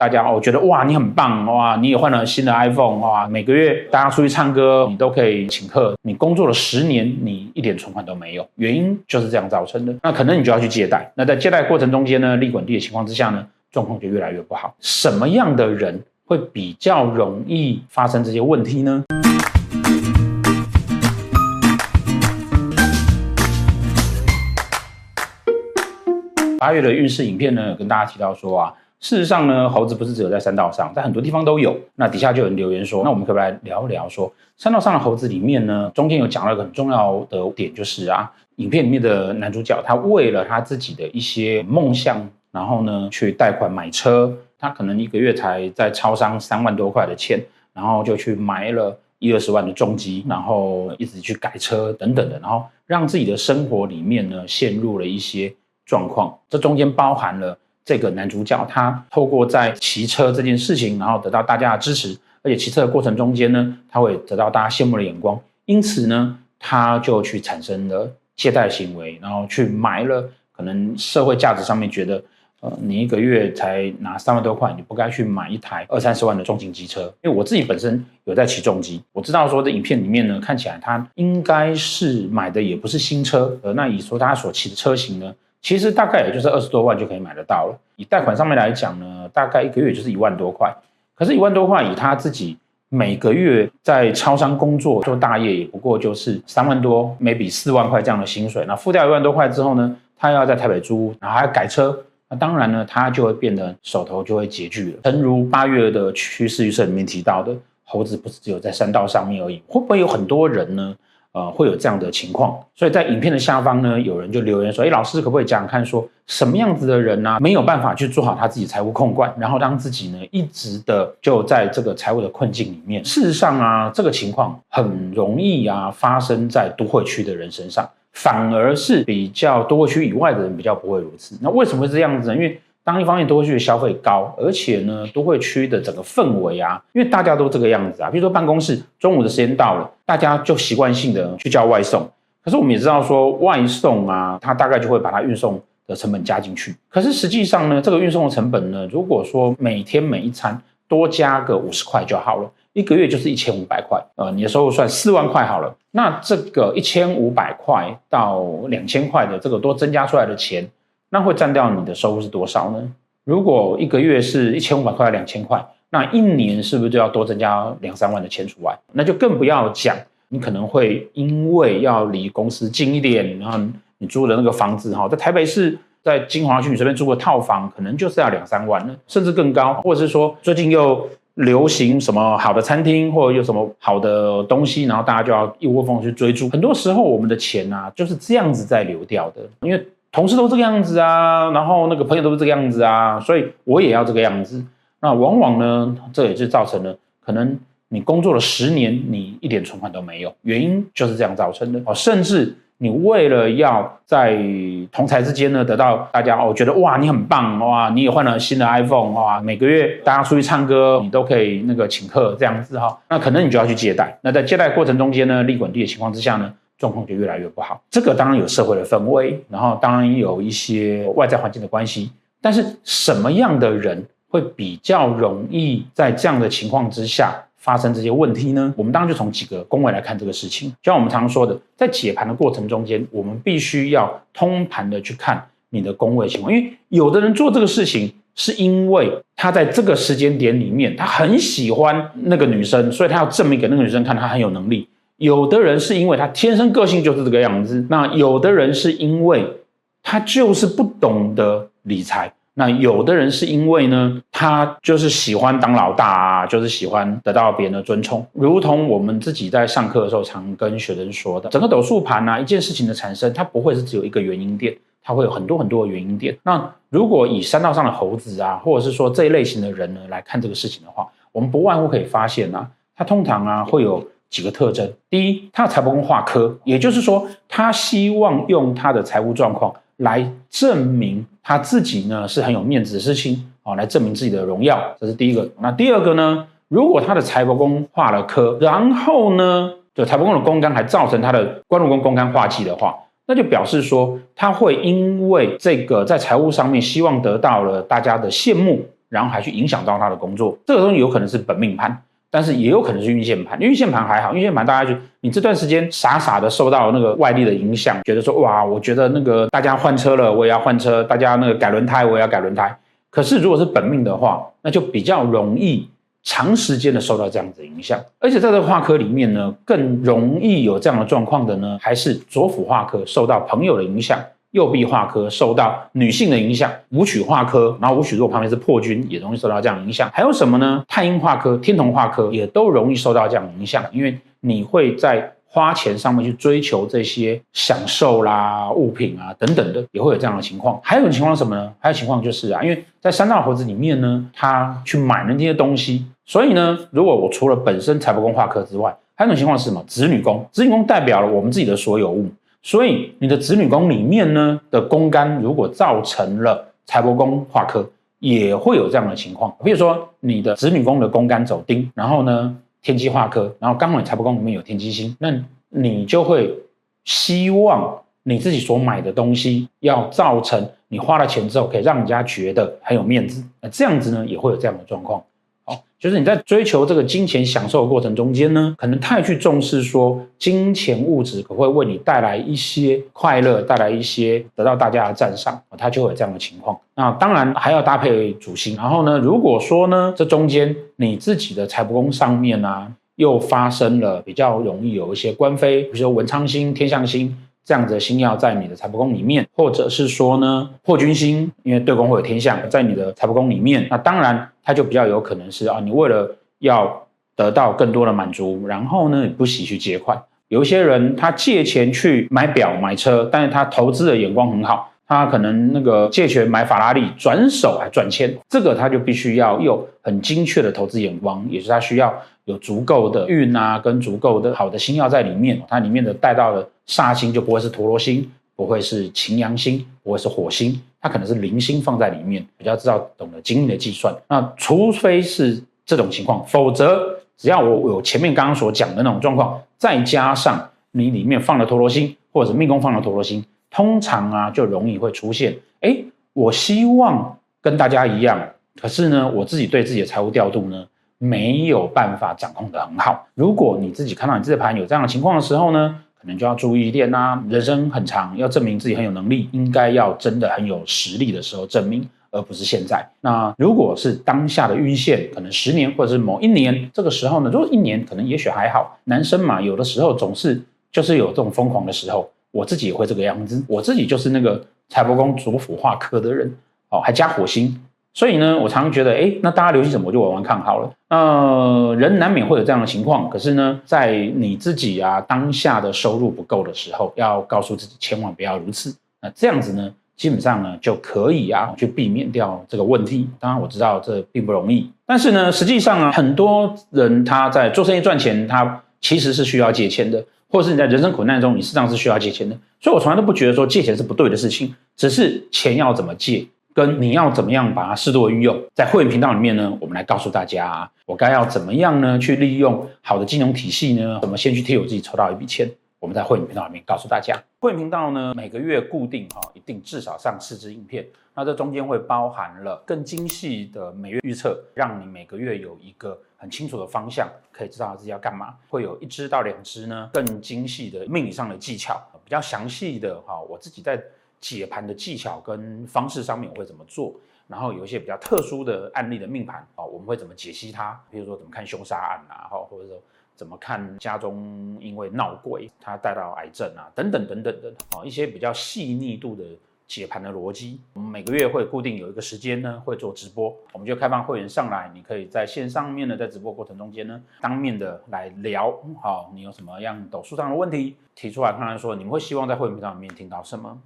大家哦觉得哇你很棒哇，你也换了新的 iPhone 哇，每个月大家出去唱歌你都可以请客，你工作了十年你一点存款都没有，原因就是这样造成的。那可能你就要去借贷，那在借贷过程中间呢，利滚利的情况之下呢，状况就越来越不好。什么样的人会比较容易发生这些问题呢？八月的运势影片呢，有跟大家提到说啊，事实上呢，猴子不是只有在山道上，在很多地方都有。那底下就有人留言说，那我们可不可以来聊一聊说，山道上的猴子里面呢，中间有讲了一个很重要的点，就是啊，影片里面的男主角他为了他自己的一些梦想，然后呢去贷款买车，他可能一个月才在超商三万多块的钱，然后就去买了一二十万的重机，然后一直去改车等等的，然后让自己的生活里面呢陷入了一些。状况，这中间包含了这个男主角，他透过在骑车这件事情，然后得到大家的支持，而且骑车的过程中间呢，他会得到大家羡慕的眼光，因此呢，他就去产生了借贷行为，然后去买了可能社会价值上面觉得，呃，你一个月才拿三万多块，你不该去买一台二三十万的重型机车。因为我自己本身有在骑重机，我知道说这影片里面呢，看起来他应该是买的也不是新车，呃，那以说他所骑的车型呢。其实大概也就是二十多万就可以买得到了。以贷款上面来讲呢，大概一个月就是一万多块。可是，一万多块以他自己每个月在超商工作做大业，也不过就是三万多，maybe 四万块这样的薪水。那付掉一万多块之后呢，他要在台北租屋，然后还要改车，那当然呢，他就会变得手头就会拮据了。诚如八月的趋势预测里面提到的，猴子不是只有在山道上面而已，会不会有很多人呢？呃，会有这样的情况，所以在影片的下方呢，有人就留言说：“哎，老师可不可以讲看，说什么样子的人呢、没有办法去做好他自己财务控管，然后让自己呢一直的就在这个财务的困境里面。事实上啊，这个情况很容易啊发生在都会区的人身上，反而是比较都会区以外的人比较不会如此。那为什么会这样子呢？因为当一方面都会去消费高，而且呢，都会区的整个氛围啊，因为大家都这个样子啊，比如说办公室中午的时间到了，大家就习惯性的去叫外送。可是我们也知道说，外送啊，它大概就会把它运送的成本加进去。可是实际上呢，这个运送的成本呢，如果说每天每一餐多加个五十块就好了，一个月就是一千五百块，呃，你的收入算四万块好了，那这个一千五百块到两千块的这个多增加出来的钱。那会占掉你的收入是多少呢？如果一个月是一千五百块、两千块，那一年是不是就要多增加两三万的钱除外？那就更不要讲，你可能会因为要离公司近一点，然后你租的那个房子哈，在台北市，在金华区你随便租个套房，可能就是要两三万呢，甚至更高。或者是说最近又流行什么好的餐厅，或者有什么好的东西，然后大家就要一窝蜂去追逐。很多时候我们的钱啊，就是这样子在流掉的，因为。同事都这个样子啊，然后那个朋友都是这个样子啊，所以我也要这个样子。那往往呢，这也就造成了可能你工作了十年，你一点存款都没有，原因就是这样造成的哦。甚至你为了要在同侪之间呢得到大家哦觉得哇你很棒哇，你也换了新的 iPhone 哇，每个月大家出去唱歌你都可以那个请客这样子哈，那可能你就要去借贷。那在借贷过程中间呢，利滚利的情况之下呢，状况就越来越不好，这个当然有社会的氛围，然后当然有一些外在环境的关系。但是什么样的人会比较容易在这样的情况之下发生这些问题呢？我们当然就从几个宫位来看这个事情。就像我们常常说的，在解盘的过程中间，我们必须要通盘的去看你的宫位情况，因为有的人做这个事情是因为他在这个时间点里面，他很喜欢那个女生，所以他要证明给那个女生看他很有能力。有的人是因为他天生个性就是这个样子，那有的人是因为他就是不懂得理财，那有的人是因为呢，他就是喜欢当老大啊，就是喜欢得到别人的尊崇。如同我们自己在上课的时候常跟学生说的，整个斗数盘啊，一件事情的产生，它不会是只有一个原因点，它会有很多很多的原因点。那如果以山道上的猴子啊，或者是说这一类型的人呢来看这个事情的话，我们不外乎可以发现啊，它通常啊会有。几个特征，第一，他的财帛宫化科，也就是说，他希望用他的财务状况来证明他自己呢是很有面子的事情啊，来证明自己的荣耀，这是第一个。那第二个呢，如果他的财帛宫化了科，然后呢，就财帛宫的宫干还造成他的官禄宫宫干化忌的话，那就表示说他会因为这个在财务上面希望得到了大家的羡慕。然后还去影响到他的工作，这个东西有可能是本命盘，但是也有可能是运线盘。运线盘还好，运线盘大家就你这段时间傻傻的受到那个外力的影响，觉得说哇，我觉得那个大家换车了，我也要换车；大家那个改轮胎，我也要改轮胎。可是如果是本命的话，那就比较容易长时间的受到这样子的影响。而且在这个化科里面呢，更容易有这样的状况的呢，还是左辅化科受到朋友的影响。右弼化科受到女性的影响，武曲化科，然后武曲如果旁边是破军，也容易受到这样影响。还有什么呢？太阴化科、天同化科也都容易受到这样影响，因为你会在花钱上面去追求这些享受啦、物品啊等等的，也会有这样的情况。还有一种情况是什么呢？还有情况就是啊，因为在三道猴子里面呢，他去买了那些东西，所以呢，如果我除了本身财帛宫化科之外，还有一种情况是什么？子女宫，子女宫代表了我们自己的所有物。所以你的子女宫里面呢的宫干，如果造成了财帛宫化科，也会有这样的情况。比如说你的子女宫的宫干走丁，然后呢天机化科，然后刚好财帛宫里面有天机星，那你就会希望你自己所买的东西要造成你花了钱之后可以让人家觉得很有面子，那这样子呢也会有这样的状况。就是你在追求这个金钱享受的过程中间呢，可能太去重视说金钱物质可会为你带来一些快乐，带来一些得到大家的赞赏，它就会有这样的情况。那当然还要搭配主星。然后呢，如果说呢，这中间你自己的财帛宫上面啊，又发生了比较容易有一些官非，比如说文昌星、天相星。这样子的星曜在你的财帛宫里面，或者是说呢，破军星，因为对宫会有天象在你的财帛宫里面，那当然它就比较有可能是啊，你为了要得到更多的满足，然后呢，你不惜去借款。有一些人他借钱去买表买车，但是他投资的眼光很好，他可能那个借钱买法拉利，转手还赚钱，这个他就必须要有很精确的投资眼光，也是他需要有足够的运啊，跟足够的好的星曜在里面，它里面的带到的。煞星就不会是陀罗星，不会是擎羊星，不会是火星，它可能是零星放在里面，比较知道懂得精密的计算。那除非是这种情况，否则只要我有前面刚刚所讲的那种状况，再加上你里面放了陀罗星，或者是命宫放了陀罗星，通常啊就容易会出现，哎，我希望跟大家一样，可是呢，我自己对自己的财务调度呢没有办法掌控得很好。如果你自己看到你自己的盘有这样的情况的时候呢，可能就要注意一点呐，人生很长，要证明自己很有能力，应该要真的很有实力的时候证明，而不是现在。那如果是当下的晕线，可能十年或者是某一年这个时候呢，如果一年可能也许还好。男生嘛，有的时候总是就是有这种疯狂的时候，我自己也会这个样子，我自己就是那个财帛宫主府化科的人，哦，还加火星。所以呢，我常常觉得，哎，那大家流行什么，我就往往看好了。呃，人难免会有这样的情况，可是呢，在你自己啊当下的收入不够的时候，要告诉自己千万不要如此。那这样子呢，基本上呢就可以啊去避免掉这个问题。当然我知道这并不容易，但是呢，实际上啊，很多人他在做生意赚钱，他其实是需要借钱的，或者是你在人生苦难中，你实际上是需要借钱的。所以我从来都不觉得说借钱是不对的事情，只是钱要怎么借。跟你要怎么样把它适度的运用，在会员频道里面呢，我们来告诉大家，我该要怎么样呢去利用好的金融体系呢？怎么先去替我自己筹到一笔钱？我们在会员频道里面告诉大家，会员频道呢每个月固定哈，一定至少上四支影片，那这中间会包含了更精细的每月预测，让你每个月有一个很清楚的方向，可以知道自己要干嘛。会有一支到两支呢更精细的命理上的技巧，比较详细的哈，我自己在。解盘的技巧跟方式上面我会怎么做？然后有一些比较特殊的案例的命盘啊，我们会怎么解析它？比如说怎么看凶杀案啊，哈，或者说怎么看家中因为闹鬼，他带到癌症啊，等等等等的啊，一些比较细腻度的解盘的逻辑。我们每个月会固定有一个时间呢，会做直播，我们就开放会员上来，你可以在线上面呢，在直播过程中间呢，当面的来聊，好，你有什么样斗数上的问题提出来，看看说你们会希望在会员频道里面听到什么？